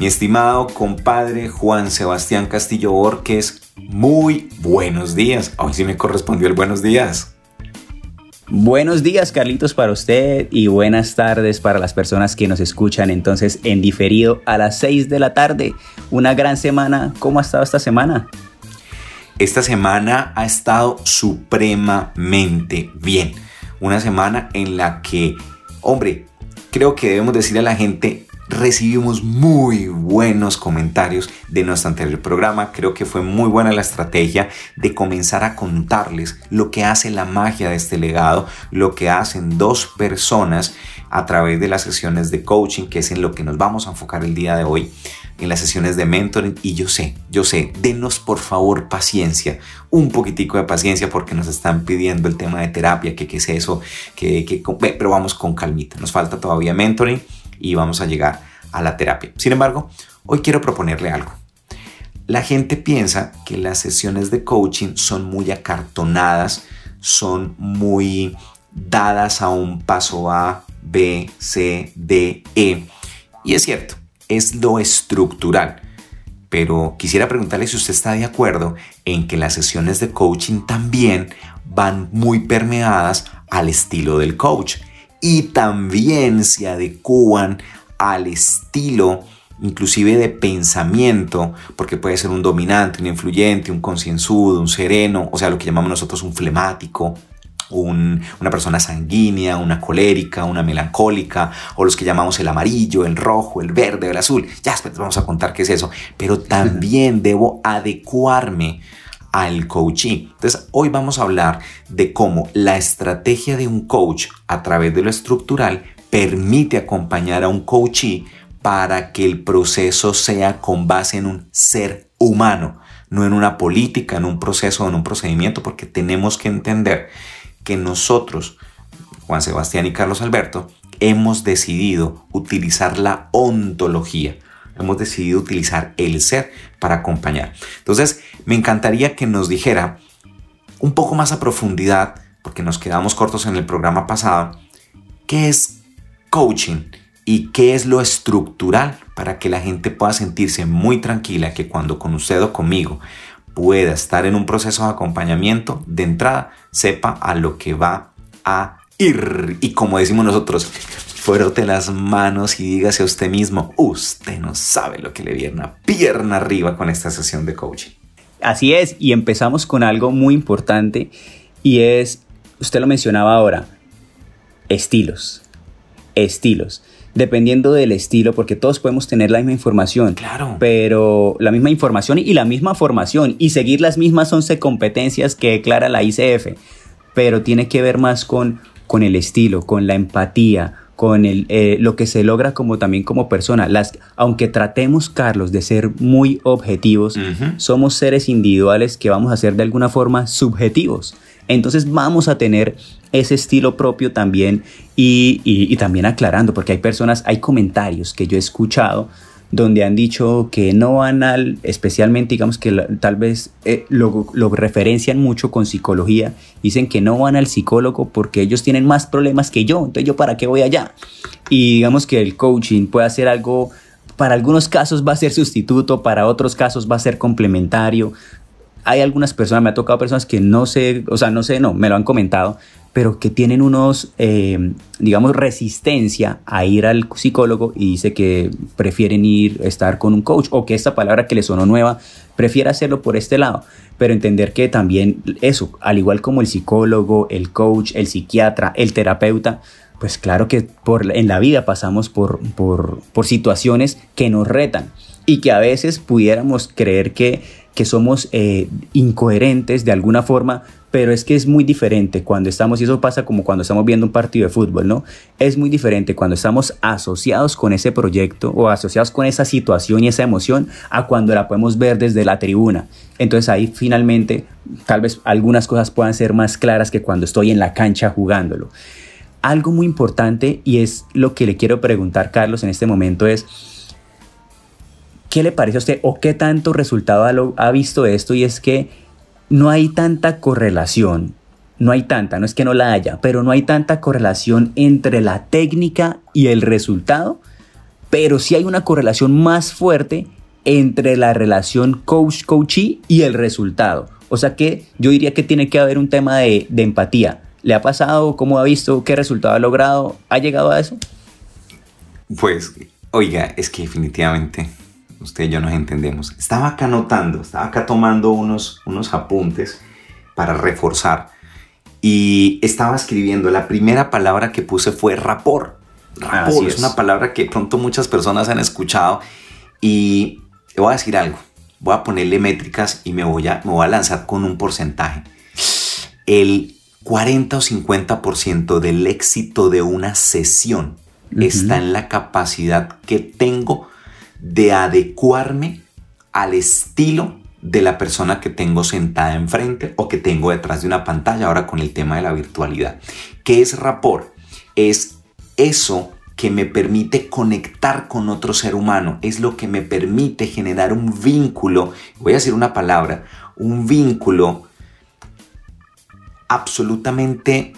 Mi estimado compadre Juan Sebastián Castillo Borges, muy buenos días. Hoy sí me correspondió el buenos días. Buenos días Carlitos para usted y buenas tardes para las personas que nos escuchan entonces en diferido a las 6 de la tarde. Una gran semana. ¿Cómo ha estado esta semana? Esta semana ha estado supremamente bien. Una semana en la que, hombre, creo que debemos decirle a la gente recibimos muy buenos comentarios de nuestro anterior programa. Creo que fue muy buena la estrategia de comenzar a contarles lo que hace la magia de este legado, lo que hacen dos personas a través de las sesiones de coaching, que es en lo que nos vamos a enfocar el día de hoy en las sesiones de mentoring. Y yo sé, yo sé, denos por favor paciencia, un poquitico de paciencia porque nos están pidiendo el tema de terapia, que qué es eso, que, que, pero vamos con calmita, nos falta todavía mentoring y vamos a llegar a la terapia. Sin embargo, hoy quiero proponerle algo. La gente piensa que las sesiones de coaching son muy acartonadas, son muy dadas a un paso A, B, C, D, E. Y es cierto, es lo estructural. Pero quisiera preguntarle si usted está de acuerdo en que las sesiones de coaching también van muy permeadas al estilo del coach y también se adecúan al estilo inclusive de pensamiento, porque puede ser un dominante, un influyente, un concienzudo, un sereno, o sea, lo que llamamos nosotros un flemático, una persona sanguínea, una colérica, una melancólica, o los que llamamos el amarillo, el rojo, el verde, el azul. Ya después vamos a contar qué es eso. Pero también debo adecuarme al coaching. Entonces, hoy vamos a hablar de cómo la estrategia de un coach a través de lo estructural permite acompañar a un coachee para que el proceso sea con base en un ser humano, no en una política, en un proceso, en un procedimiento, porque tenemos que entender que nosotros, Juan Sebastián y Carlos Alberto, hemos decidido utilizar la ontología hemos decidido utilizar el ser para acompañar. Entonces, me encantaría que nos dijera un poco más a profundidad, porque nos quedamos cortos en el programa pasado, qué es coaching y qué es lo estructural para que la gente pueda sentirse muy tranquila que cuando con usted o conmigo pueda estar en un proceso de acompañamiento, de entrada sepa a lo que va a ir. Y como decimos nosotros, frote las manos y dígase a usted mismo, usted no sabe lo que le viene una pierna arriba con esta sesión de coaching. Así es, y empezamos con algo muy importante y es, usted lo mencionaba ahora, estilos, estilos. Dependiendo del estilo, porque todos podemos tener la misma información. Claro. Pero la misma información y la misma formación y seguir las mismas 11 competencias que declara la ICF. Pero tiene que ver más con, con el estilo, con la empatía, con el, eh, lo que se logra como también como persona. Las, aunque tratemos, Carlos, de ser muy objetivos, somos seres individuales que vamos a ser de alguna forma subjetivos. Entonces vamos a tener ese estilo propio también y, y también aclarando, porque hay personas, hay comentarios que yo he escuchado donde han dicho que no van al, especialmente digamos que tal vez eh, lo, lo, referencian mucho con psicología, dicen que no van al psicólogo porque ellos tienen más problemas que yo, entonces yo para qué voy allá. Y digamos que el coaching puede hacer algo, para algunos casos va a ser sustituto, para otros casos va a ser complementario. Hay algunas personas, me ha tocado personas que no sé, o sea, no sé, no, me lo han comentado, pero que tienen unos, eh, digamos, resistencia a ir al psicólogo y dice que prefieren ir, estar con un coach o que esta palabra que le sonó nueva, prefiere hacerlo por este lado, pero entender que también eso, al igual como el psicólogo, el coach, el psiquiatra, el terapeuta, pues claro que por, en la vida pasamos por, por, por situaciones que nos retan y que a veces pudiéramos creer que, que somos eh, incoherentes de alguna forma, pero es que es muy diferente cuando estamos, y eso pasa como cuando estamos viendo un partido de fútbol, ¿no? Es muy diferente cuando estamos asociados con ese proyecto o asociados con esa situación y esa emoción a cuando la podemos ver desde la tribuna. Entonces ahí finalmente tal vez algunas cosas puedan ser más claras que cuando estoy en la cancha jugándolo. Algo muy importante y es lo que le quiero preguntar Carlos en este momento es, ¿qué le parece a usted o qué tanto resultado ha, visto esto? Y es que no hay tanta correlación, no hay tanta, no es que no la haya, pero no hay tanta correlación entre la técnica y el resultado, pero sí hay una correlación más fuerte entre la relación coach-coachee y el resultado. O sea que yo diría que tiene que haber un tema de, de empatía. ¿Le ha pasado? ¿Cómo ha visto? ¿Qué resultado ha logrado? ¿Ha llegado a eso? Pues, oiga, es que definitivamente usted y yo nos entendemos. Estaba acá anotando, estaba acá tomando unos, unos apuntes para reforzar y estaba escribiendo. La primera palabra que puse fue rapor. Rapor es. una palabra que pronto muchas personas han escuchado y le voy a decir algo. Voy a ponerle métricas y me voy a, me voy a lanzar con un porcentaje. El 40 o 50% del éxito de una sesión está en la capacidad que tengo de adecuarme al estilo de la persona que tengo sentada enfrente o que tengo detrás de una pantalla ahora con el tema de la virtualidad. ¿Qué es rapport? Es eso que me permite conectar con otro ser humano, es lo que me permite generar un vínculo, voy a decir una palabra, un vínculo absolutamente,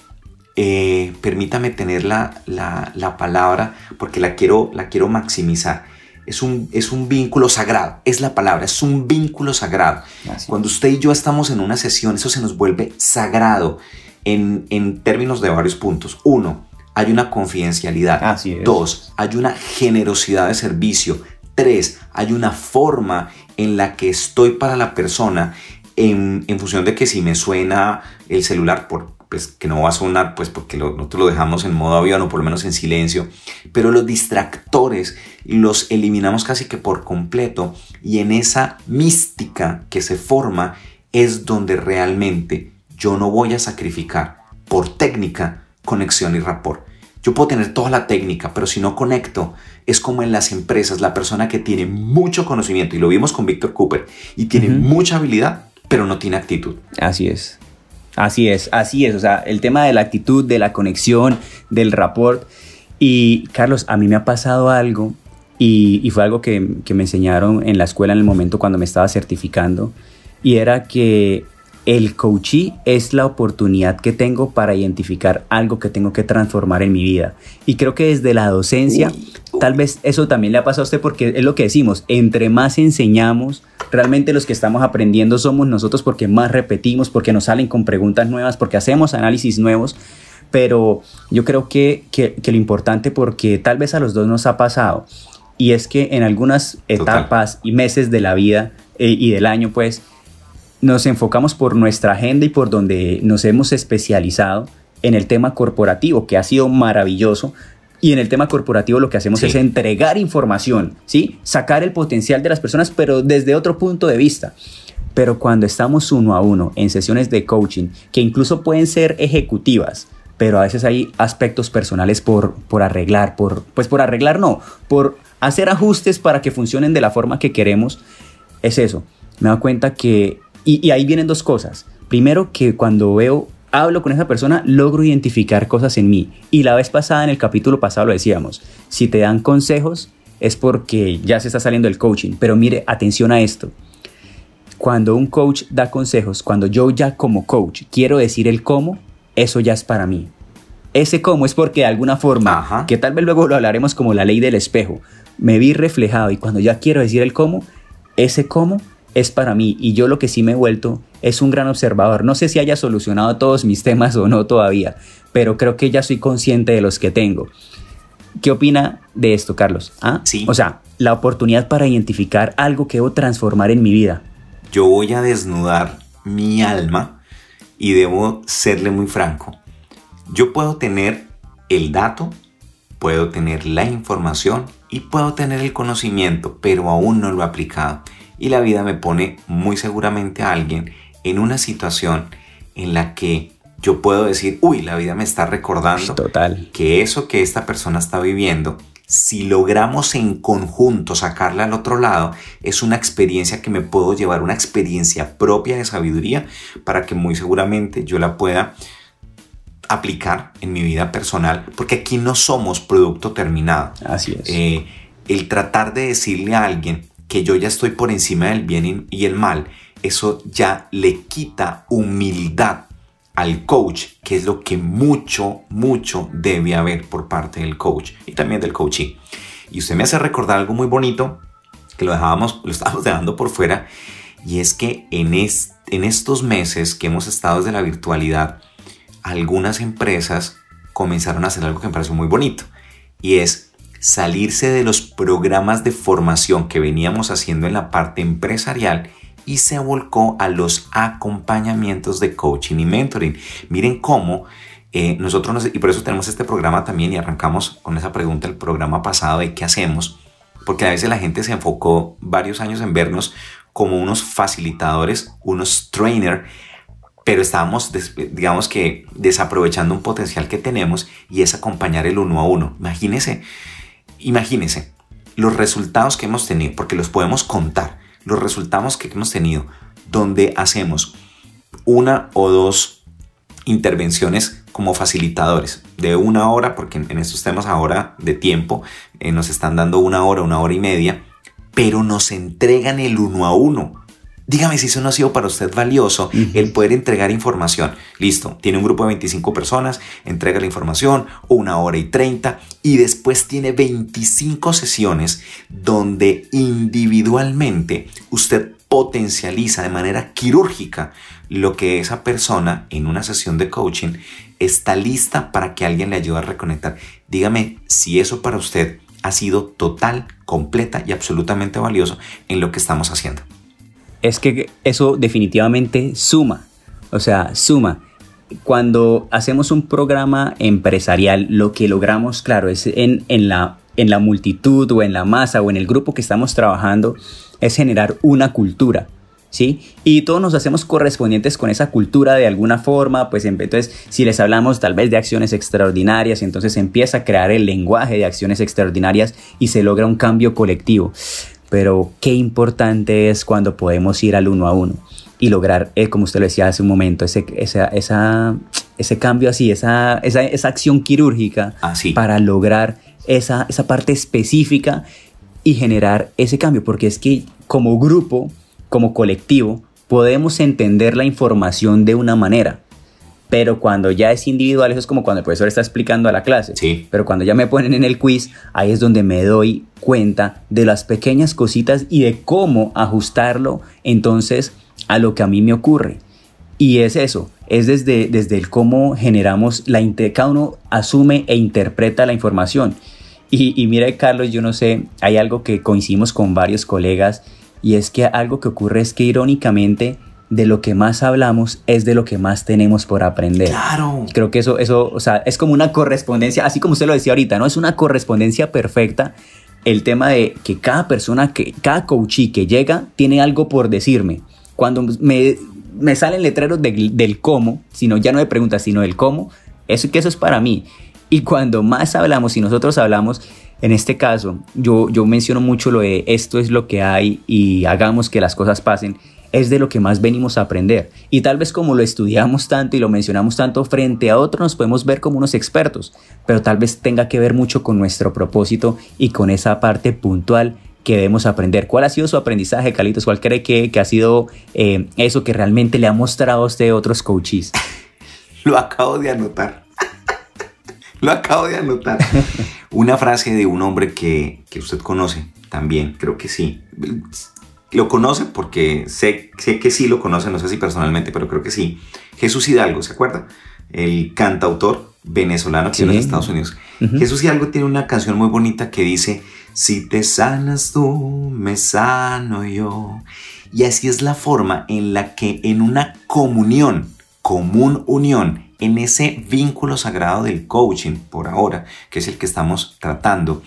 eh, permítame tener la, la, palabra porque la quiero, la quiero maximizar es un, es un vínculo sagrado, es la palabra, es un vínculo sagrado. Cuando usted y yo estamos en una sesión, eso se nos vuelve sagrado en, en términos de varios puntos. Uno, hay una confidencialidad. Dos, hay una generosidad de servicio. Tres, hay una forma en la que estoy para la persona en, en función de que si me suena el celular por pues que no va a sonar pues porque nosotros lo dejamos en modo avión o por lo menos en silencio, pero los distractores los eliminamos casi que por completo y en esa mística que se forma es donde realmente yo no voy a sacrificar por técnica conexión y rapport. Yo puedo tener toda la técnica, pero si no conecto, es como en las empresas, la persona que tiene mucho conocimiento, y lo vimos con Víctor Cooper, y tiene mucha habilidad, pero no tiene actitud. Así es. Así es, así es. O sea, el tema de la actitud, de la conexión, del rapport. Y Carlos, a mí me ha pasado algo y, fue algo que, me enseñaron en la escuela en el momento cuando me estaba certificando. Y era que el coachee es la oportunidad que tengo para identificar algo que tengo que transformar en mi vida. Y creo que desde la docencia, tal vez eso también le ha pasado a usted porque es lo que decimos, entre más enseñamos, realmente los que estamos aprendiendo somos nosotros porque más repetimos, porque nos salen con preguntas nuevas, porque hacemos análisis nuevos. Pero yo creo que, que, lo importante, porque tal vez a los dos nos ha pasado, y es que en algunas etapas y meses de la vida eh, y del año, pues, nos enfocamos por nuestra agenda y por donde nos hemos especializado en el tema corporativo, que ha sido maravilloso. Y en el tema corporativo lo que hacemos es entregar información, ¿sí? Sacar el potencial de las personas, pero desde otro punto de vista. Pero cuando estamos uno a uno en sesiones de coaching, que incluso pueden ser ejecutivas, pero a veces hay aspectos personales por, por arreglar, por, pues por arreglar no, por hacer ajustes para que funcionen de la forma que queremos, es eso. Me da cuenta que y, ahí vienen dos cosas. Primero, que cuando veo, hablo con esa persona, logro identificar cosas en mí. Y la vez pasada, en el capítulo pasado, lo decíamos, si te dan consejos es porque ya se está saliendo el coaching. Pero mire, atención a esto. Cuando un coach da consejos, cuando yo ya como coach quiero decir el cómo, eso ya es para mí. Ese cómo es porque de alguna forma, que tal vez luego lo hablaremos como la ley del espejo, me vi reflejado y cuando ya quiero decir el cómo, ese cómo es para mí y yo lo que sí me he vuelto es un gran observador. No sé si haya solucionado todos mis temas o no todavía, pero creo que ya soy consciente de los que tengo. ¿Qué opina de esto, Carlos? ¿Ah? Sí. O sea, la oportunidad para identificar algo que debo transformar en mi vida. Yo voy a desnudar mi alma y debo serle muy franco. Yo puedo tener el dato, puedo tener la información y puedo tener el conocimiento, pero aún no lo he aplicado y la vida me pone muy seguramente a alguien en una situación en la que yo puedo decir, uy, la vida me está recordando Total. que eso que esta persona está viviendo, si logramos en conjunto sacarla al otro lado, es una experiencia que me puedo llevar, una experiencia propia de sabiduría para que muy seguramente yo la pueda aplicar en mi vida personal, porque aquí no somos producto terminado. Así es. Eh, el tratar de decirle a alguien que yo ya estoy por encima del bien y el mal, eso ya le quita humildad al coach, que es lo que mucho, mucho debe haber por parte del coach y también del coaching. Y usted me hace recordar algo muy bonito que lo dejábamos, lo estábamos dejando por fuera, y es que en, en estos meses que hemos estado desde la virtualidad, algunas empresas comenzaron a hacer algo que me pareció muy bonito, y es salirse de los programas de formación que veníamos haciendo en la parte empresarial y se volcó a los acompañamientos de coaching y mentoring. Miren cómo eh, nosotros, y por eso tenemos este programa también y arrancamos con esa pregunta el programa pasado de qué hacemos, porque a veces la gente se enfocó varios años en vernos como unos facilitadores, unos trainer, pero estábamos, digamos que, desaprovechando un potencial que tenemos y es acompañar el uno a uno. Imagínense, imagínense los resultados que hemos tenido, porque los podemos contar los resultados que hemos tenido, donde hacemos una o dos intervenciones como facilitadores de una hora, porque en estos temas ahora de tiempo eh, nos están dando una hora, una hora y media, pero nos entregan el uno a uno. Dígame si eso no ha sido para usted valioso, el poder entregar información. Listo, tiene un grupo de 25 personas, entrega la información, una hora y 30, y después tiene 25 sesiones donde individualmente usted potencializa de manera quirúrgica lo que esa persona en una sesión de coaching está lista para que alguien le ayude a reconectar. Dígame si eso para usted ha sido total, completa y absolutamente valioso en lo que estamos haciendo es que eso definitivamente suma, o sea, suma. Cuando hacemos un programa empresarial, lo que logramos, claro, es en, la, en la multitud o en la masa o en el grupo que estamos trabajando, es generar una cultura. ¿Sí? Y todos nos hacemos correspondientes con esa cultura de alguna forma, pues entonces si les hablamos tal vez de acciones extraordinarias, entonces empieza a crear el lenguaje de acciones extraordinarias y se logra un cambio colectivo pero qué importante es cuando podemos ir al uno a uno y lograr, eh, como usted lo decía hace un momento, ese, esa, ese cambio así, esa, esa, esa acción quirúrgica para lograr esa, esa parte específica y generar ese cambio, porque es que como grupo, como colectivo, podemos entender la información de una manera, pero cuando ya es individual, eso es como cuando el profesor está explicando a la clase. Sí. Pero cuando ya me ponen en el quiz, ahí es donde me doy cuenta de las pequeñas cositas y de cómo ajustarlo entonces a lo que a mí me ocurre. Y es eso, es desde, desde el cómo generamos la cada uno asume e interpreta la información. Y, y mira, Carlos, yo no sé, hay algo que coincidimos con varios colegas y es que algo que ocurre es que irónicamente de lo que más hablamos es de lo que más tenemos por aprender. Claro. Creo que eso, eso, o sea, es como una correspondencia, así como usted lo decía ahorita, ¿no? Es una correspondencia perfecta el tema de que cada persona, que cada coachí que llega tiene algo por decirme. Cuando me, me salen letreros del cómo, sino ya no de preguntas, sino del cómo, eso que eso es para mí. Y cuando más hablamos, y nosotros hablamos, en este caso, yo, yo menciono mucho lo de esto es lo que hay y hagamos que las cosas pasen es de lo que más venimos a aprender. Y tal vez como lo estudiamos tanto y lo mencionamos tanto frente a otros, nos podemos ver como unos expertos, pero tal vez tenga que ver mucho con nuestro propósito y con esa parte puntual que debemos aprender. ¿Cuál ha sido su aprendizaje, Calitos? ¿Cuál cree que, ha sido eh, eso que realmente le ha mostrado a usted otros coaches? Lo acabo de anotar. Lo acabo de anotar. Una frase de un hombre que, que usted conoce también, creo que sí lo conoce porque sé, sé que sí lo conoce, no sé si personalmente, pero creo que sí. Jesús Hidalgo, ¿se acuerda? El cantautor venezolano aquí en los Estados Unidos. Jesús Hidalgo tiene una canción muy bonita que dice, si te sanas tú, me sano yo. Y así es la forma en la que en una comunión, común unión, en ese vínculo sagrado del coaching, por ahora, que es el que estamos tratando,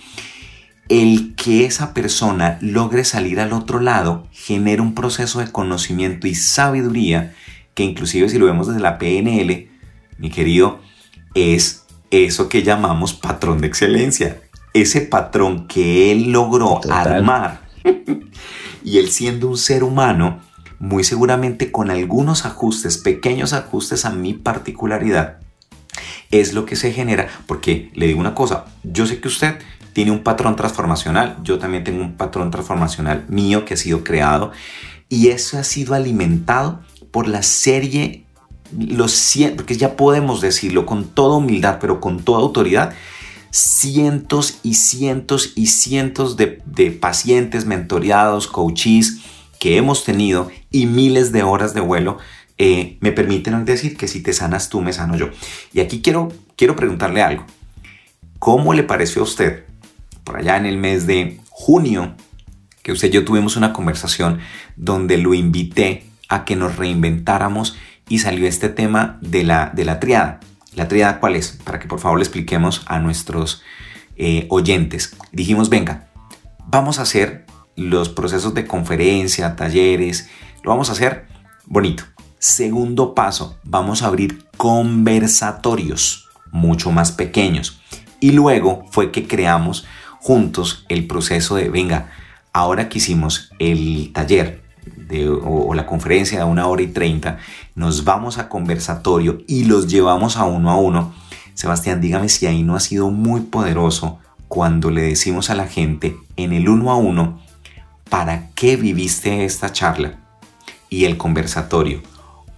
el que esa persona logre salir al otro lado genera un proceso de conocimiento y sabiduría que inclusive si lo vemos desde la PNL, mi querido, es eso que llamamos patrón de excelencia. Ese patrón que él logró armar. y él siendo un ser humano, muy seguramente con algunos ajustes, pequeños ajustes a mi particularidad, es lo que se genera. Porque le digo una cosa, yo sé que usted tiene un patrón transformacional, yo también tengo un patrón transformacional mío que ha sido creado y eso ha sido alimentado por la serie, los porque ya podemos decirlo con toda humildad, pero con toda autoridad, cientos y cientos y cientos de, pacientes mentoreados, coaches que hemos tenido y miles de horas de vuelo eh, me permiten decir que si te sanas tú, me sano yo. Y aquí quiero, quiero preguntarle algo. ¿Cómo le pareció a usted por allá en el mes de junio que usted y yo tuvimos una conversación donde lo invité a que nos reinventáramos y salió este tema de la, de la triada. ¿La triada cuál es? Para que por favor le expliquemos a nuestros eh, oyentes. Dijimos, venga, vamos a hacer los procesos de conferencia, talleres, lo vamos a hacer bonito. Segundo paso, vamos a abrir conversatorios mucho más pequeños. Y luego fue que creamos juntos el proceso de, venga, ahora que hicimos el taller o, la conferencia de una hora y treinta, nos vamos a conversatorio y los llevamos a uno a uno. Sebastián, dígame si ahí no ha sido muy poderoso cuando le decimos a la gente en el uno a uno, ¿para qué viviste esta charla? Y el conversatorio,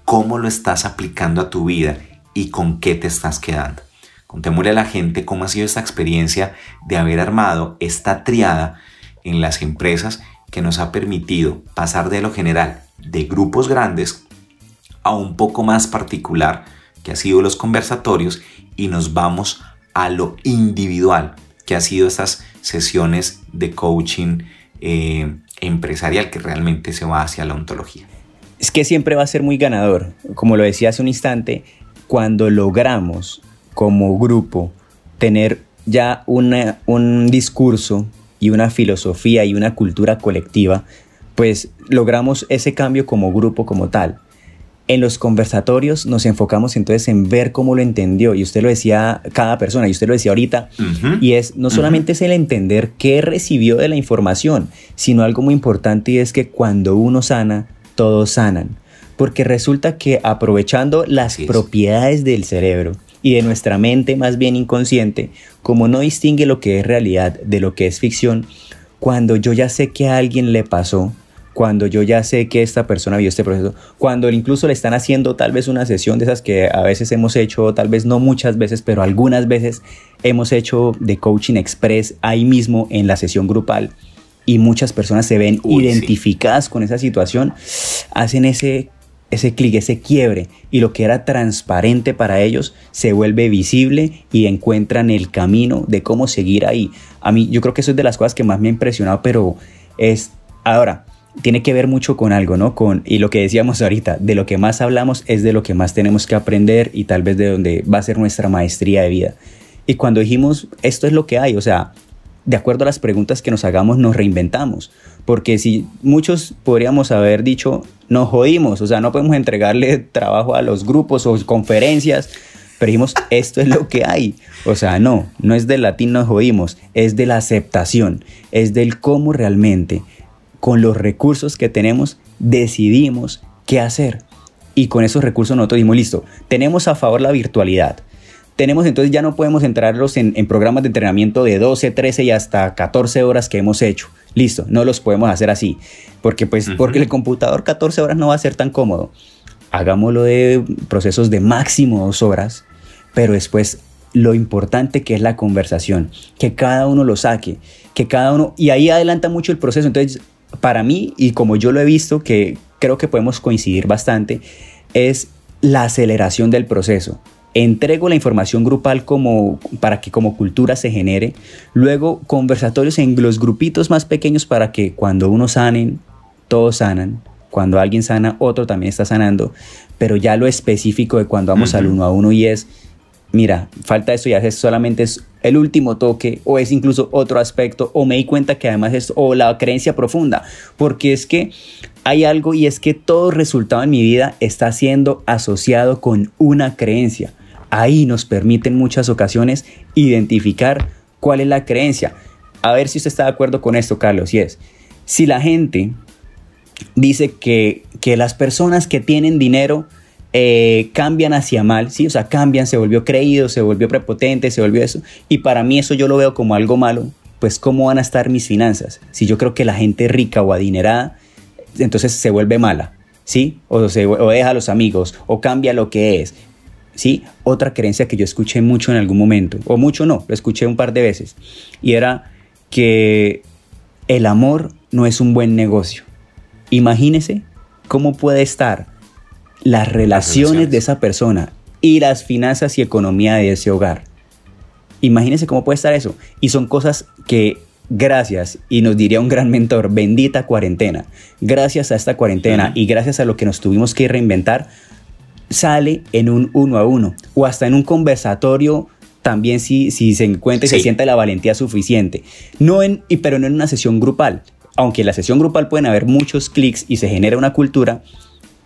¿cómo lo estás aplicando a tu vida y con qué te estás quedando? Contémosle a la gente cómo ha sido esta experiencia de haber armado esta triada en las empresas que nos ha permitido pasar de lo general de grupos grandes a un poco más particular que ha sido los conversatorios y nos vamos a lo individual que ha sido estas sesiones de coaching eh, empresarial que realmente se va hacia la ontología. Es que siempre va a ser muy ganador, como lo decía hace un instante, cuando logramos como grupo tener ya un discurso y una filosofía y una cultura colectiva, pues logramos ese cambio como grupo como tal. En los conversatorios nos enfocamos entonces en ver cómo lo entendió, y usted lo decía cada persona, y usted lo decía ahorita, y es no solamente es el entender qué recibió de la información, sino algo muy importante y es que cuando uno sana, todos sanan, porque resulta que aprovechando las propiedades del cerebro, y de nuestra mente más bien inconsciente, como no distingue lo que es realidad de lo que es ficción, cuando yo ya sé que a alguien le pasó, cuando yo ya sé que esta persona vio este proceso, cuando incluso le están haciendo tal vez una sesión de esas que a veces hemos hecho, tal vez no muchas veces, pero algunas veces hemos hecho de coaching express ahí mismo en la sesión grupal y muchas personas se ven identificadas con esa situación, hacen ese ese clic, ese quiebre y lo que era transparente para ellos se vuelve visible y encuentran el camino de cómo seguir ahí. A mí yo creo que eso es de las cosas que más me ha impresionado, pero es ahora tiene que ver mucho con algo, ¿no? Con y lo que decíamos ahorita, de lo que más hablamos es de lo que más tenemos que aprender y tal vez de donde va a ser nuestra maestría de vida. Y cuando dijimos esto es lo que hay, o sea, de acuerdo a las preguntas que nos hagamos, nos reinventamos. Porque si muchos podríamos haber dicho, nos jodimos, o sea, no podemos entregarle trabajo a los grupos o conferencias, pero dijimos, esto es lo que hay. O sea, no, no es del latín nos jodimos, es de la aceptación, es del cómo realmente, con los recursos que tenemos, decidimos qué hacer. Y con esos recursos nosotros dijimos, listo, tenemos a favor la virtualidad, tenemos entonces ya no podemos entrarlos en, programas de entrenamiento de 12, 13 y hasta 14 horas que hemos hecho. Listo, no los podemos hacer así, porque pues porque el computador 14 horas no va a ser tan cómodo. Hagámoslo de procesos de máximo dos horas, pero después lo importante que es la conversación, que cada uno lo saque, que cada uno, y ahí adelanta mucho el proceso. Entonces, para mí, y como yo lo he visto, que creo que podemos coincidir bastante, es la aceleración del proceso entrego la información grupal como, para que como cultura se genere, luego conversatorios en los grupitos más pequeños para que cuando uno sanen, todos sanan, cuando alguien sana, otro también está sanando, pero ya lo específico de cuando vamos al uno a uno y es mira, falta eso y haces solamente es el último toque o es incluso otro aspecto o me di cuenta que además es o la creencia profunda, porque es que hay algo y es que todo resultado en mi vida está siendo asociado con una creencia. Ahí nos permite en muchas ocasiones identificar cuál es la creencia. A ver si usted está de acuerdo con esto, Carlos, y es, si la gente dice que, que las personas que tienen dinero eh, cambian hacia mal, ¿sí? O sea, cambian, se volvió creído, se volvió prepotente, se volvió eso. Y para mí eso yo lo veo como algo malo, pues ¿cómo van a estar mis finanzas? Si yo creo que la gente rica o adinerada, entonces se vuelve mala, ¿sí? O, se, o deja a los amigos, o cambia lo que es. ¿Sí? Otra creencia que yo escuché mucho en algún momento, o mucho no, lo escuché un par de veces, y era que el amor no es un buen negocio. Imagínese cómo puede estar las relaciones, de esa persona y las finanzas y economía de ese hogar. Imagínense cómo puede estar eso. Y son cosas que gracias, y nos diría un gran mentor, bendita cuarentena, gracias a esta cuarentena y gracias a lo que nos tuvimos que reinventar, sale en un uno a uno o hasta en un conversatorio también si, si se encuentra y se siente la valentía suficiente. No en, pero no en una sesión grupal. Aunque en la sesión grupal pueden haber muchos clics y se genera una cultura,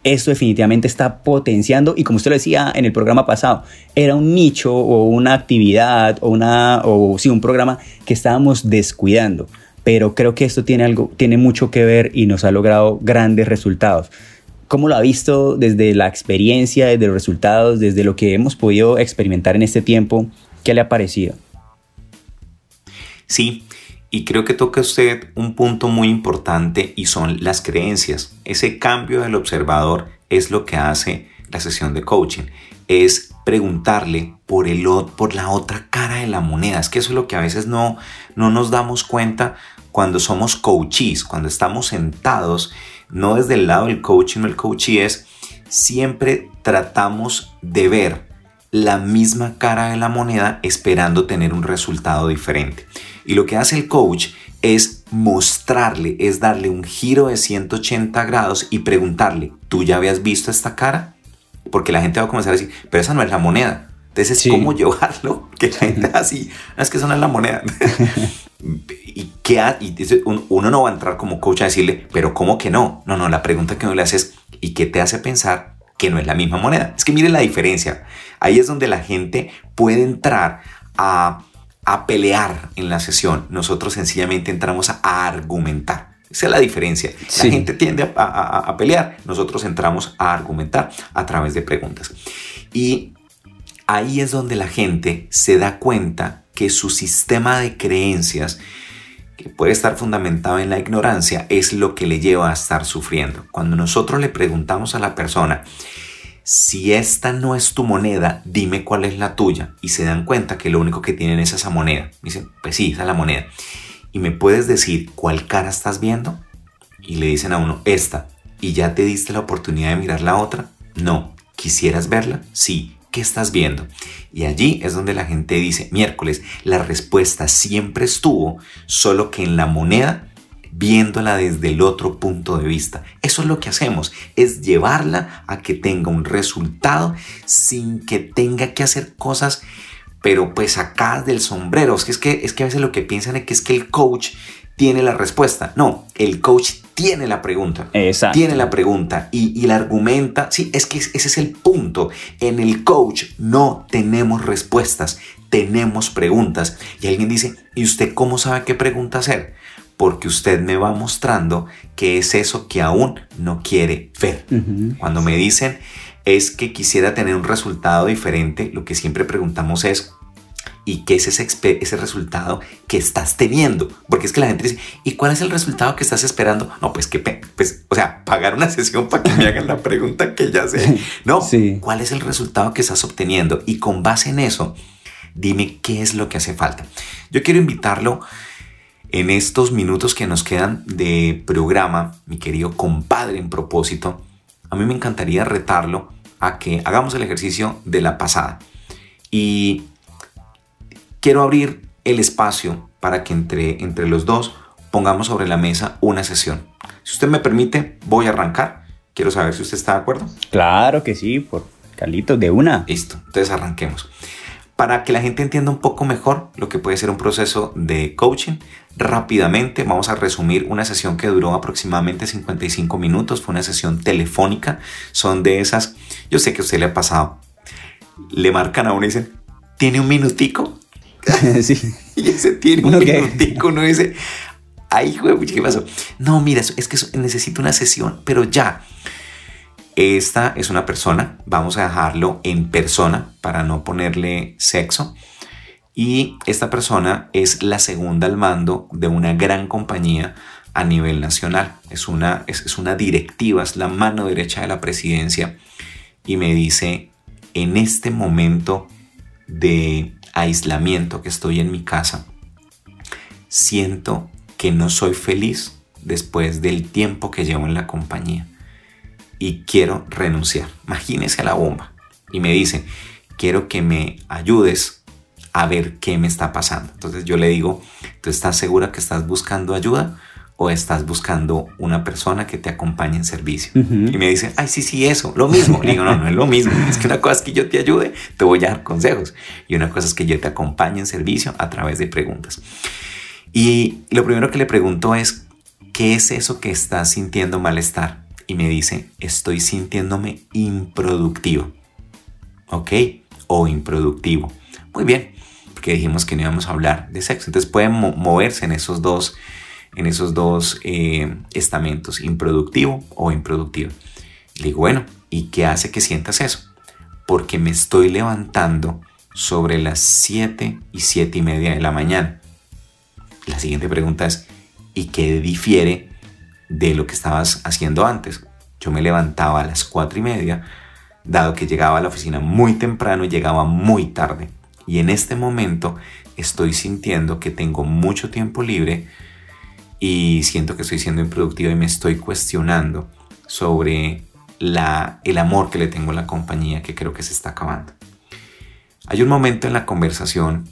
esto definitivamente está potenciando y como usted lo decía en el programa pasado, era un nicho o una actividad o, una, o sí, un programa que estábamos descuidando. Pero creo que esto tiene, algo, tiene mucho que ver y nos ha logrado grandes resultados. ¿Cómo lo ha visto desde la experiencia, desde los resultados, desde lo que hemos podido experimentar en este tiempo? ¿Qué le ha parecido? Sí, y creo que toca usted un punto muy importante y son las creencias. Ese cambio del observador es lo que hace la sesión de coaching. Es preguntarle por, el, por la otra cara de la moneda. Es que eso es lo que a veces no, no nos damos cuenta cuando somos coaches, cuando estamos sentados, no desde el lado del coaching o el coachee es, siempre tratamos de ver la misma cara de la moneda esperando tener un resultado diferente. Y lo que hace el coach es mostrarle, es darle un giro de 180 grados y preguntarle, ¿tú ya habías visto esta cara? Porque la gente va a comenzar a decir, pero esa no es la moneda. Entonces, ¿cómo llevarlo? Que la gente así, es que esa no es la moneda. y, que uno no va a entrar como coach a decirle, pero ¿cómo que no? No, no, la pregunta que uno le hace es, ¿y qué te hace pensar que no es la misma moneda? Es que mire la diferencia. Ahí es donde la gente puede entrar a a pelear en la sesión, nosotros sencillamente entramos a argumentar. Esa es la diferencia. La gente tiende a, pelear, nosotros entramos a argumentar a través de preguntas. Y ahí es donde la gente se da cuenta que su sistema de creencias, que puede estar fundamentado en la ignorancia, es lo que le lleva a estar sufriendo. Cuando nosotros le preguntamos a la persona, si esta no es tu moneda, dime cuál es la tuya. Y se dan cuenta que lo único que tienen es esa moneda. Dicen, pues sí, esa es la moneda. ¿Y me puedes decir cuál cara estás viendo? Y le dicen a uno, esta. ¿Y ya te diste la oportunidad de mirar la otra? No. ¿Quisieras verla? Sí. ¿Qué estás viendo? Y allí es donde la gente dice, miércoles, la respuesta siempre estuvo, solo que en la moneda viéndola desde el otro punto de vista. Eso es lo que hacemos, es llevarla a que tenga un resultado sin que tenga que hacer cosas, pero pues acá del sombrero. Es que, es que, a veces lo que piensan es que es que el coach tiene la respuesta. No, el coach tiene la pregunta. Exacto. Tiene la pregunta y, y la argumenta. Sí, es que ese es el punto. En el coach no tenemos respuestas, tenemos preguntas. Y alguien dice, ¿y usted cómo sabe qué pregunta hacer? porque usted me va mostrando que es eso que aún no quiere ver. Cuando me dicen es que quisiera tener un resultado diferente, lo que siempre preguntamos es, ¿y qué es ese, ese resultado que estás teniendo? Porque es que la gente dice, ¿y cuál es el resultado que estás esperando? No, pues que, pues, o sea, pagar una sesión para que me hagan la pregunta que ya sé. No, ¿cuál es el resultado que estás obteniendo? Y con base en eso, dime qué es lo que hace falta. Yo quiero invitarlo en estos minutos que nos quedan de programa, mi querido compadre en propósito, a mí me encantaría retarlo a que hagamos el ejercicio de la pasada. Y quiero abrir el espacio para que entre, entre los dos pongamos sobre la mesa una sesión. Si usted me permite, voy a arrancar. Quiero saber si usted está de acuerdo. Claro que sí, por Carlitos, de una. Listo, entonces arranquemos. para que la gente entienda un poco mejor lo que puede ser un proceso de coaching, rápidamente vamos a resumir una sesión que duró aproximadamente 55 minutos. Fue una sesión telefónica. Son de esas, yo sé que a usted le ha pasado. Le marcan a uno y dicen, ¿tiene un minutico? sí. y ese tiene un minutico. Uno dice, ay, ¿qué pasó? No, mira, es que necesito una sesión, pero ya. Esta es una persona, vamos a dejarlo en persona para no ponerle sexo. Y esta persona es la segunda al mando de una gran compañía a nivel nacional. Es una, es, una directiva, es la mano derecha de la presidencia. Y me dice, en este momento de aislamiento que estoy en mi casa, siento que no soy feliz después del tiempo que llevo en la compañía y quiero renunciar. Imagínese a la bomba. Y me dice, quiero que me ayudes a ver qué me está pasando. Entonces yo le digo, ¿tú estás segura que estás buscando ayuda? O estás buscando una persona que te acompañe en servicio. Y me dice, ay, sí, sí, eso, lo mismo. Le digo, no, no es lo mismo. Es que una cosa es que yo te ayude, te voy a dar consejos. Y una cosa es que yo te acompañe en servicio a través de preguntas. Y lo primero que le pregunto es, ¿qué es eso que estás sintiendo malestar? y me dice, estoy sintiéndome improductivo. ¿Ok? O improductivo. Muy bien, porque dijimos que no íbamos a hablar de sexo. Entonces pueden moverse en esos dos, en esos dos eh, estamentos, improductivo o improductivo. Le digo, bueno, ¿y qué hace que sientas eso? Porque me estoy levantando sobre las 7 y 7 y media de la mañana. La siguiente pregunta es, ¿y qué difiere de lo que estabas haciendo antes. Yo me levantaba a las cuatro y media, dado que llegaba a la oficina muy temprano y llegaba muy tarde. Y en este momento estoy sintiendo que tengo mucho tiempo libre y siento que estoy siendo improductivo y me estoy cuestionando sobre la, el amor que le tengo a la compañía que creo que se está acabando. Hay un momento en la conversación,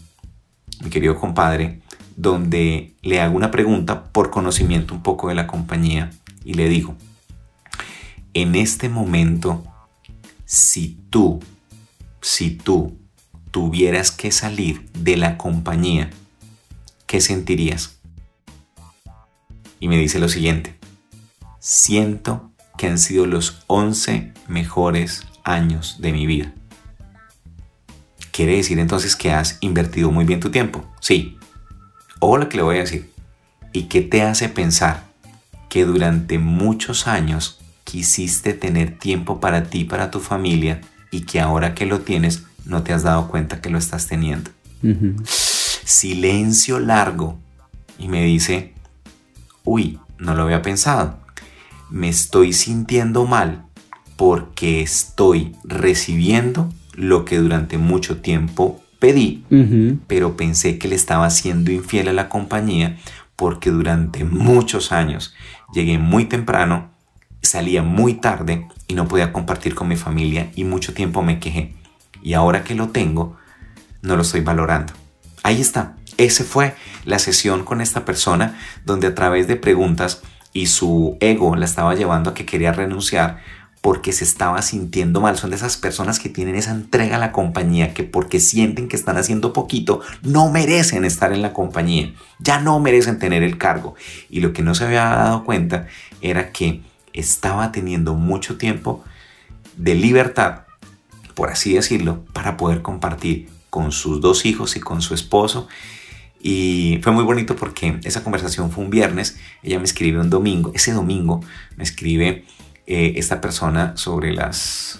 mi querido compadre, donde le hago una pregunta por conocimiento un poco de la compañía y le digo, en este momento, si tú, si tú tuvieras que salir de la compañía, ¿qué sentirías? Y me dice lo siguiente, siento que han sido los 11 mejores años de mi vida. ¿Quiere decir entonces que has invertido muy bien tu tiempo? Sí, o lo que le voy a decir. ¿Y qué te hace pensar que durante muchos años quisiste tener tiempo para ti, para tu familia, y que ahora que lo tienes no te has dado cuenta que lo estás teniendo? Silencio largo. Y me dice, uy, no lo había pensado. Me estoy sintiendo mal porque estoy recibiendo lo que durante mucho tiempo pedí, pero pensé que le estaba siendo infiel a la compañía porque durante muchos años llegué muy temprano, salía muy tarde y no podía compartir con mi familia y mucho tiempo me quejé. Y ahora que lo tengo, no lo estoy valorando. Ahí está. Esa fue la sesión con esta persona donde a través de preguntas y su ego la estaba llevando a que quería renunciar porque se estaba sintiendo mal. Son de esas personas que tienen esa entrega a la compañía, que porque sienten que están haciendo poquito, no merecen estar en la compañía, ya no merecen tener el cargo. Y lo que no se había dado cuenta era que estaba teniendo mucho tiempo de libertad, por así decirlo, para poder compartir con sus dos hijos y con su esposo. Y fue muy bonito porque esa conversación fue un viernes, ella me escribe un domingo, ese domingo me escribe eh, esta persona sobre las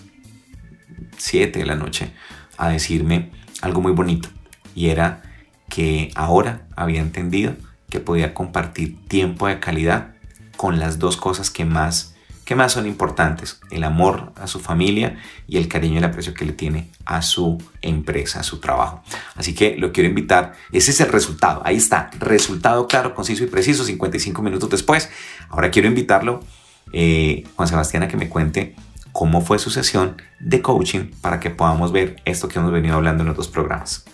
7 de la noche a decirme algo muy bonito. Y era que ahora había entendido que podía compartir tiempo de calidad con las dos cosas que más, que más son importantes, el amor a su familia y el cariño y el aprecio que le tiene a su empresa, a su trabajo. Así que lo quiero invitar, ese es el resultado, ahí está, resultado claro, conciso y preciso, 55 minutos después. Ahora quiero invitarlo eh, Juan Sebastián a que me cuente cómo fue su sesión de coaching para que podamos ver esto que hemos venido hablando en otros programas.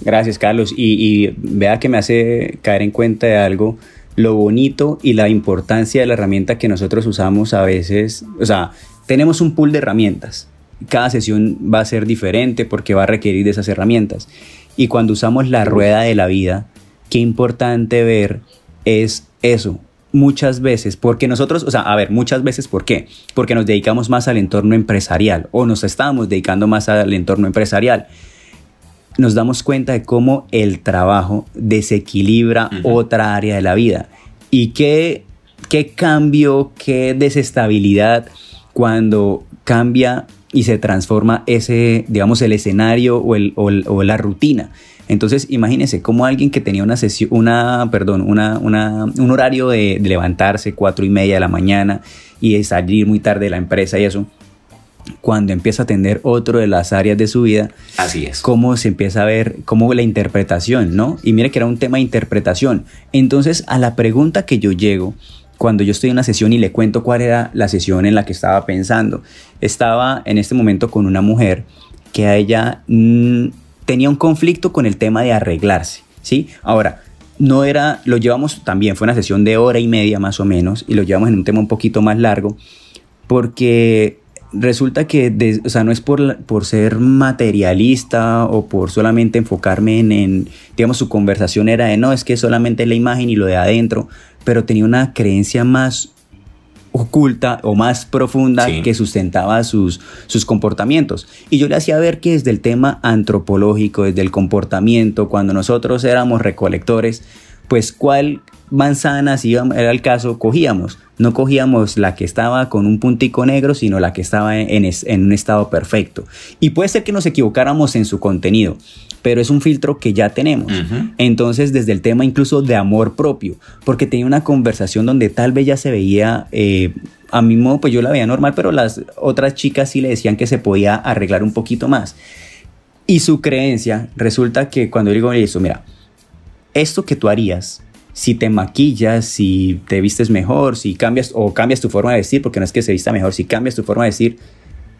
Gracias, Carlos. Y, vea que me hace caer en cuenta de algo, lo bonito y la importancia de la herramienta que nosotros usamos a veces. O sea, tenemos un pool de herramientas cada sesión va a ser diferente porque va a requerir de esas herramientas. Y cuando usamos la rueda de la vida, qué importante ver es eso. Muchas veces, porque nosotros, o sea, a ver, muchas veces, ¿por qué? Porque nos dedicamos más al entorno empresarial o nos estamos dedicando más al entorno empresarial. Nos damos cuenta de cómo el trabajo desequilibra otra área de la vida y qué, qué cambio, qué desestabilidad cuando cambia y se transforma ese, digamos, el escenario o, el, o, la rutina. Entonces, imagínense cómo alguien que tenía una sesión, una, perdón, una, una, un horario de, levantarse cuatro y media de la mañana y de salir muy tarde de la empresa y eso, cuando empieza a atender otro de las áreas de su vida, así es. Cómo se empieza a ver, cómo la interpretación, ¿no? Y mire que era un tema de interpretación. Entonces, a la pregunta que yo llego cuando yo estoy en una sesión y le cuento cuál era la sesión en la que estaba pensando. Estaba en este momento con una mujer que a ella mm, tenía un conflicto con el tema de arreglarse, ¿sí? Ahora, no era, lo llevamos también, fue una sesión de hora y media más o menos, y lo llevamos en un tema un poquito más largo, porque resulta que, o sea, no es por, por ser materialista o por solamente enfocarme en, en, digamos, su conversación era de, no, es que solamente la imagen y lo de adentro, pero tenía una creencia más oculta o más profunda que sustentaba sus, sus comportamientos. Y yo le hacía ver que desde el tema antropológico, desde el comportamiento, cuando nosotros éramos recolectores, pues cuál manzana, si era el caso, cogíamos. No cogíamos la que estaba con un puntico negro, sino la que estaba en, en un estado perfecto. Y puede ser que nos equivocáramos en su contenido, pero es un filtro que ya tenemos. Entonces, desde el tema incluso de amor propio, porque tenía una conversación donde tal vez ya se veía, eh, a mi modo, pues yo la veía normal, pero las otras chicas sí le decían que se podía arreglar un poquito más. Y su creencia, resulta que cuando yo digo eso, mira, esto que tú harías, si te maquillas, si te vistes mejor, si cambias o cambias tu forma de decir, porque no es que se vista mejor, si cambias tu forma de decir,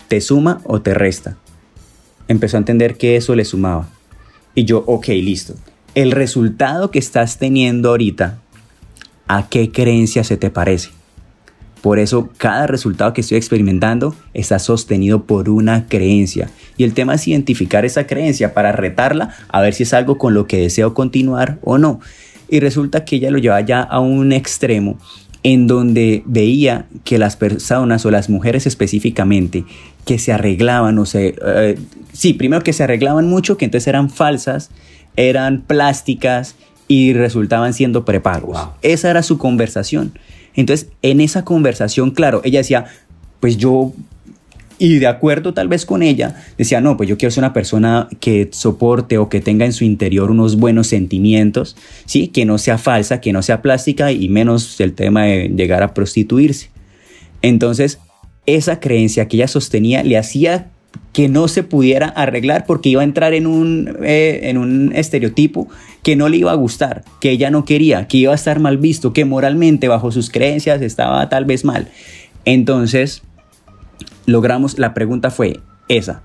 ¿te suma o te resta? Empezó a entender que eso le sumaba. Y yo, ok, listo. El resultado que estás teniendo ahorita, ¿a qué creencia se te parece? Por eso cada resultado que estoy experimentando está sostenido por una creencia. Y el tema es identificar esa creencia para retarla a ver si es algo con lo que deseo continuar o no. Y resulta que ella lo lleva ya a un extremo en donde veía que las personas o las mujeres específicamente que se arreglaban o se... Eh, sí, primero que se arreglaban mucho, que entonces eran falsas, eran plásticas y resultaban siendo prepagos. Esa era su conversación. Entonces, en esa conversación, claro, ella decía, pues yo y de acuerdo tal vez con ella, decía, no, pues yo quiero ser una persona que soporte o que tenga en su interior unos buenos sentimientos, ¿sí? Que no sea falsa, que no sea plástica y menos el tema de llegar a prostituirse. Entonces, esa creencia que ella sostenía le hacía que no se pudiera arreglar porque iba a entrar en un, eh, en un estereotipo que no le iba a gustar, que ella no quería, que iba a estar mal visto, que moralmente bajo sus creencias estaba tal vez mal. Entonces, logramos, la pregunta fue esa,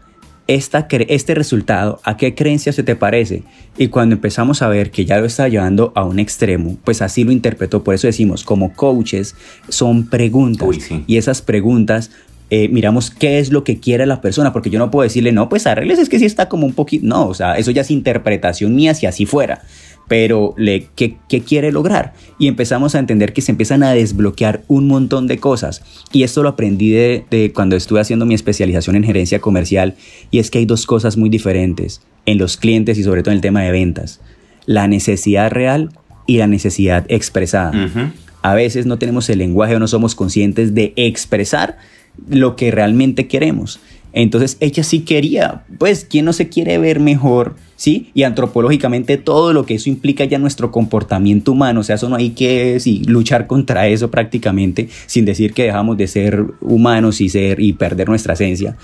esta, este resultado, ¿a qué creencia se te parece? Y cuando empezamos a ver que ya lo está llevando a un extremo, pues así lo interpretó. Por eso decimos, como coaches, son preguntas. Y esas preguntas, eh, miramos qué es lo que quiere la persona, porque yo no puedo decirle, no, pues arregles, es que si está como un poquito. No, o sea, eso ya es interpretación mía si así fuera pero le, ¿qué, quiere lograr? Y empezamos a entender que se empiezan a desbloquear un montón de cosas. Y esto lo aprendí de, cuando estuve haciendo mi especialización en gerencia comercial, y es que hay dos cosas muy diferentes en los clientes y sobre todo en el tema de ventas. La necesidad real y la necesidad expresada. A veces no tenemos el lenguaje o no somos conscientes de expresar lo que realmente queremos. Entonces ella sí quería, pues, ¿quién no se quiere ver mejor? ¿Sí? Y antropológicamente todo lo que eso implica ya nuestro comportamiento humano, o sea, eso no hay que luchar contra eso prácticamente, sin decir que dejamos de ser humanos y ser y perder nuestra esencia.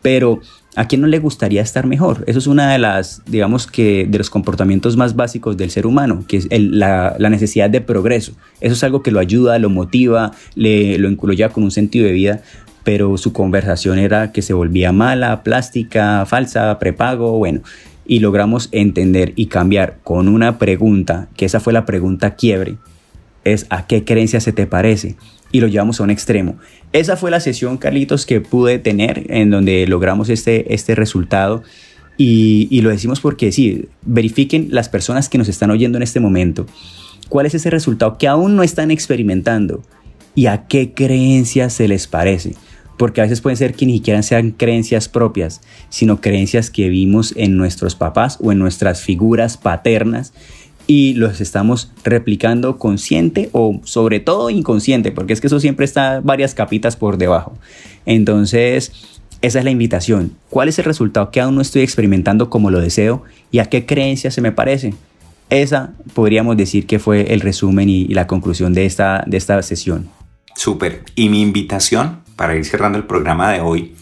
Pero ¿a quién no le gustaría estar mejor? Eso es una de las, digamos que, de los comportamientos más básicos del ser humano, que es la, necesidad de progreso. Eso es algo que lo ayuda, lo motiva, le, lo incluye con un sentido de vida, pero su conversación era que se volvía mala, plástica, falsa, prepago, bueno, y logramos entender y cambiar con una pregunta, que esa fue la pregunta quiebre, es a qué creencia se te parece y lo llevamos a un extremo. Esa fue la sesión, Carlitos, que pude tener en donde logramos este, este resultado. Y, lo decimos porque sí, verifiquen las personas que nos están oyendo en este momento. ¿Cuál es ese resultado que aún no están experimentando? ¿Y a qué creencias se les parece? Porque a veces pueden ser que ni siquiera sean creencias propias, sino creencias que vimos en nuestros papás o en nuestras figuras paternas y los estamos replicando consciente o sobre todo inconsciente, porque es que eso siempre está varias capitas por debajo. Entonces, esa es la invitación. ¿Cuál es el resultado que aún no estoy experimentando como lo deseo y a qué creencia se me parece? Esa podríamos decir que fue el resumen y, la conclusión de esta, de esta sesión. Súper. Y mi invitación para ir cerrando el programa de hoy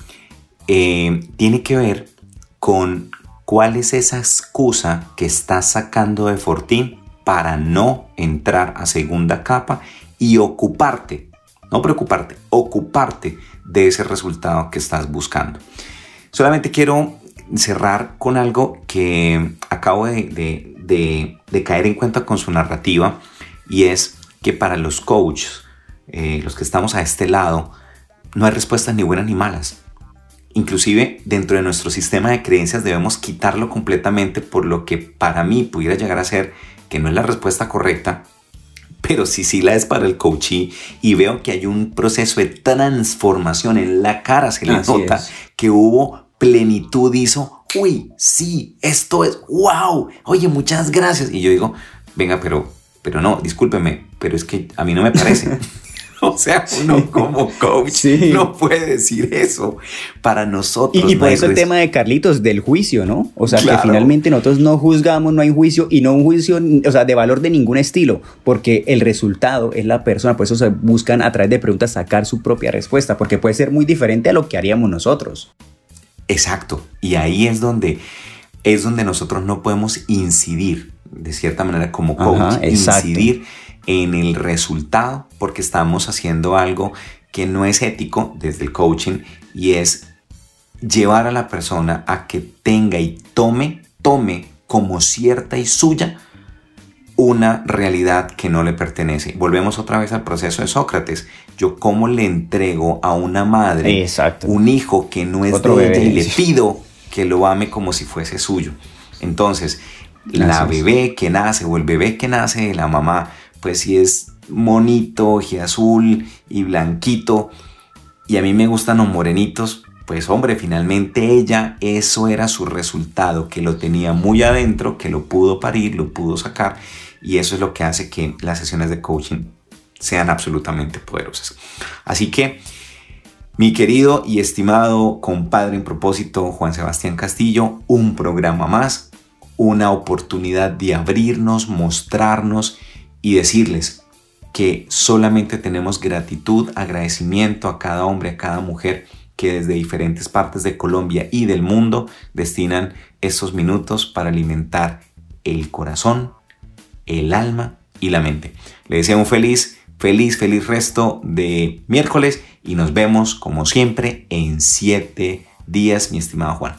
eh, tiene que ver con ¿Cuál es esa excusa que estás sacando de Fortín para no entrar a segunda capa y ocuparte, no preocuparte, ocuparte de ese resultado que estás buscando? Solamente quiero cerrar con algo que acabo de, caer en cuenta con su narrativa y es que para los coaches, eh, los que estamos a este lado, no hay respuestas ni buenas ni malas. Inclusive dentro de nuestro sistema de creencias debemos quitarlo completamente por lo que para mí pudiera llegar a ser que no es la respuesta correcta, pero sí sí la es para el coachee y veo que hay un proceso de transformación en la cara, se le nota que hubo plenitud, hizo, uy, sí, esto es, wow, oye, muchas gracias. Y yo digo, venga, pero, pero no, discúlpeme, pero es que a mí no me parece. O sea, uno como coach no puede decir eso para nosotros. Y, por eso el tema de Carlitos, del juicio, ¿no? O sea, que finalmente nosotros no juzgamos, no hay juicio y no un juicio, o sea, de valor de ningún estilo, porque el resultado es la persona, por eso se buscan a través de preguntas sacar su propia respuesta, porque puede ser muy diferente a lo que haríamos nosotros. Exacto, y ahí es donde es donde nosotros no podemos incidir, de cierta manera como coach, incidir en el resultado porque estamos haciendo algo que no es ético desde el coaching y es llevar a la persona a que tenga y tome, tome como cierta y suya una realidad que no le pertenece. Volvemos otra vez al proceso de Sócrates. Yo cómo le entrego a una madre un hijo que no es de ella y le pido que lo ame como si fuese suyo. Entonces, la bebé que nace o el bebé que nace de la mamá pues si es monito, azul y blanquito, y a mí me gustan los morenitos, pues hombre, finalmente ella, eso era su resultado, que lo tenía muy adentro, que lo pudo parir, lo pudo sacar, y eso es lo que hace que las sesiones de coaching sean absolutamente poderosas. Así que, mi querido y estimado compadre en propósito, Juan Sebastián Castillo, un programa más, una oportunidad de abrirnos, mostrarnos y decirles que solamente tenemos gratitud, agradecimiento a cada hombre, a cada mujer que desde diferentes partes de Colombia y del mundo destinan estos minutos para alimentar el corazón, el alma y la mente. Les deseo un feliz, feliz, feliz resto de miércoles y nos vemos como siempre en siete días, mi estimado Juan.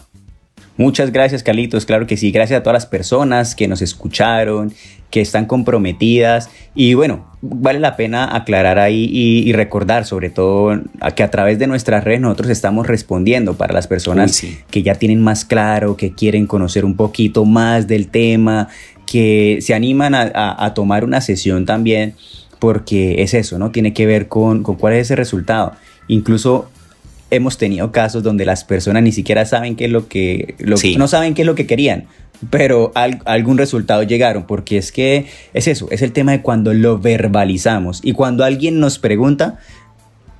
Muchas gracias, Carlitos. Claro que sí. Gracias a todas las personas que nos escucharon, que están comprometidas. Y bueno, vale la pena aclarar ahí y, recordar sobre todo que a través de nuestras redes nosotros estamos respondiendo para las personas que ya tienen más claro, que quieren conocer un poquito más del tema, que se animan a, tomar una sesión también, porque es eso, ¿no? Tiene que ver con, con cuál es ese resultado. Incluso hemos tenido casos donde las personas ni siquiera saben qué es lo que, no saben qué es lo que querían, pero algún resultado llegaron, porque es que es eso, es el tema de cuando lo verbalizamos y cuando alguien nos pregunta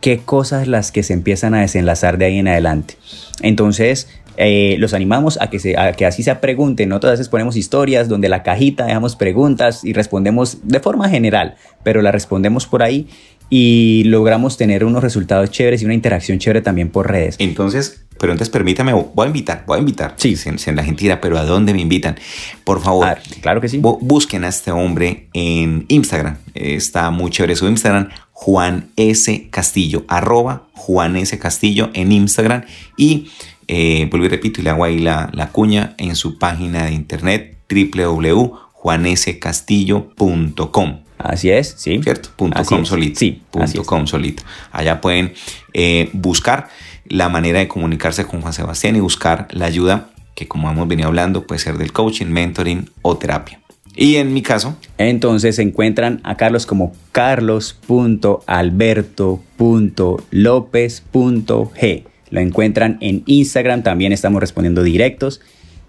qué cosas las que se empiezan a desenlazar de ahí en adelante. Entonces, eh, los animamos a que, se, a que así se pregunten. Nosotros a veces ponemos historias donde la cajita dejamos preguntas y respondemos de forma general, pero la respondemos por ahí y logramos tener unos resultados chéveres y una interacción chévere también por redes. Entonces, pero entonces permítame, voy a invitar, voy a invitar. Sí. En, la gente pero ¿a dónde me invitan? Por favor. Ah, claro que sí. Busquen a este hombre en Instagram. Está muy chévere su Instagram, Juan S. Castillo, arroba Juan S. Castillo en Instagram. Y eh, vuelvo y repito, y le hago ahí la, la cuña en su página de internet www.juanscastillo.com Así es, sí. ¿Cierto? Punto com solito. Sí, punto com solito. Allá pueden eh, buscar la manera de comunicarse con Juan Sebastián y buscar la ayuda que como hemos venido hablando puede ser del coaching, mentoring o terapia. Y en mi caso. Entonces se encuentran a Carlos como carlos.alberto.lopez.g. Lo encuentran en Instagram, también estamos respondiendo directos.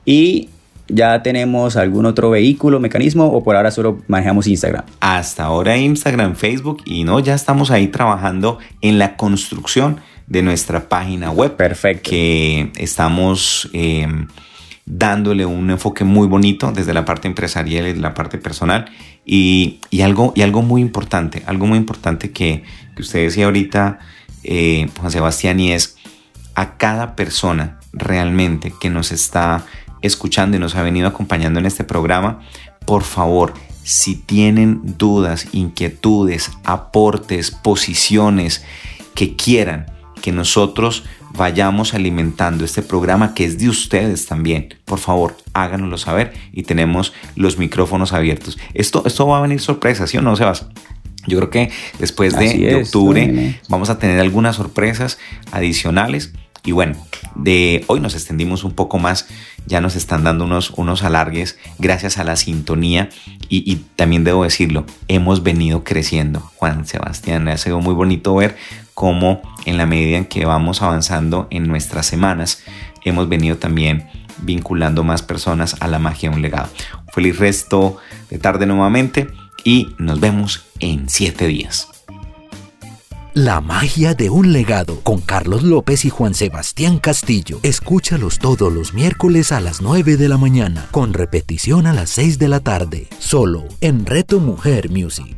Y ya tenemos algún otro vehículo, mecanismo o por ahora solo manejamos Instagram. Hasta ahora Instagram, Facebook y no, ya estamos ahí trabajando en la construcción de nuestra página web. Perfecto. Que estamos em, dándole un enfoque muy bonito desde la parte empresarial y la parte personal. Y, algo, y algo muy importante, algo muy importante que, que usted decía ahorita, eh, Juan Sebastián, y es a cada persona realmente que nos está escuchando y nos ha venido acompañando en este programa, por favor, si tienen dudas, inquietudes, aportes, posiciones que quieran que nosotros vayamos alimentando este programa que es de ustedes también. Por favor, háganoslo saber y tenemos los micrófonos abiertos. Esto, esto va a venir sorpresa, ¿sí o no, Sebas? Yo creo que después de, octubre vamos a tener algunas sorpresas adicionales. Y bueno, de hoy nos extendimos un poco más, ya nos están dando unos, unos alargues gracias a la sintonía y, también debo decirlo, hemos venido creciendo. Juan Sebastián, ha sido muy bonito ver cómo en la medida en que vamos avanzando en nuestras semanas, hemos venido también vinculando más personas a la magia de un legado. feliz resto de tarde nuevamente y nos vemos en siete días. La magia de un legado con Carlos López y Juan Sebastián Castillo. Escúchalos todos los miércoles a las 9 de la mañana, con repetición a las 6 de la tarde, solo en Reto Mujer Music.